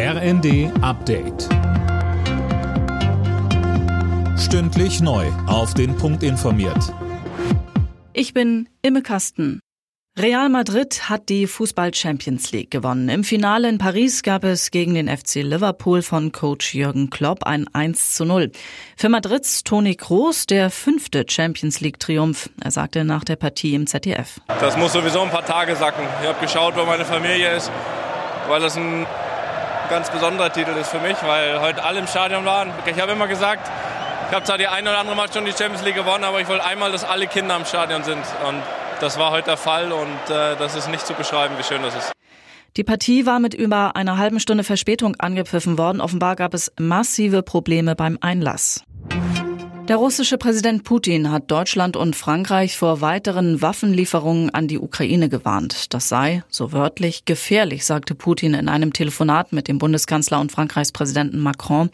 RND Update. Stündlich neu. Auf den Punkt informiert. Ich bin Imme Kasten. Real Madrid hat die Fußball Champions League gewonnen. Im Finale in Paris gab es gegen den FC Liverpool von Coach Jürgen Klopp ein 1 zu 0. Für Madrids Toni Kroos der fünfte Champions League Triumph. Er sagte nach der Partie im ZDF. Das muss sowieso ein paar Tage sacken. Ich habe geschaut, wo meine Familie ist, weil das ein ganz besonderer Titel ist für mich, weil heute alle im Stadion waren. Ich habe immer gesagt, ich habe zwar die eine oder andere Mal schon die Champions League gewonnen, aber ich wollte einmal, dass alle Kinder im Stadion sind. Und das war heute der Fall und äh, das ist nicht zu beschreiben, wie schön das ist. Die Partie war mit über einer halben Stunde Verspätung angepfiffen worden. Offenbar gab es massive Probleme beim Einlass. Der russische Präsident Putin hat Deutschland und Frankreich vor weiteren Waffenlieferungen an die Ukraine gewarnt. Das sei, so wörtlich, gefährlich, sagte Putin in einem Telefonat mit dem Bundeskanzler und Frankreichs Präsidenten Macron.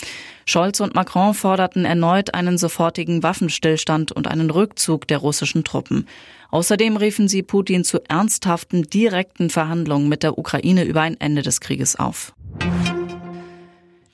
Scholz und Macron forderten erneut einen sofortigen Waffenstillstand und einen Rückzug der russischen Truppen. Außerdem riefen sie Putin zu ernsthaften, direkten Verhandlungen mit der Ukraine über ein Ende des Krieges auf.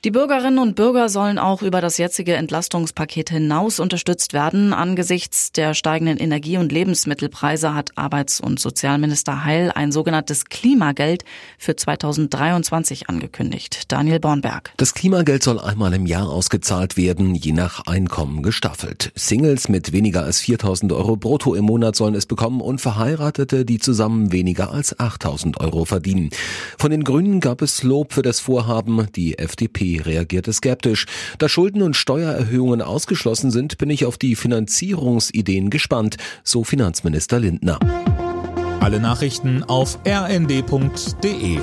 Die Bürgerinnen und Bürger sollen auch über das jetzige Entlastungspaket hinaus unterstützt werden. Angesichts der steigenden Energie- und Lebensmittelpreise hat Arbeits- und Sozialminister Heil ein sogenanntes Klimageld für 2023 angekündigt. Daniel Bornberg. Das Klimageld soll einmal im Jahr ausgezahlt werden, je nach Einkommen gestaffelt. Singles mit weniger als 4000 Euro brutto im Monat sollen es bekommen und Verheiratete, die zusammen weniger als 8000 Euro verdienen. Von den Grünen gab es Lob für das Vorhaben. Die FDP reagierte skeptisch. Da Schulden und Steuererhöhungen ausgeschlossen sind, bin ich auf die Finanzierungsideen gespannt, so Finanzminister Lindner. Alle Nachrichten auf rnd.de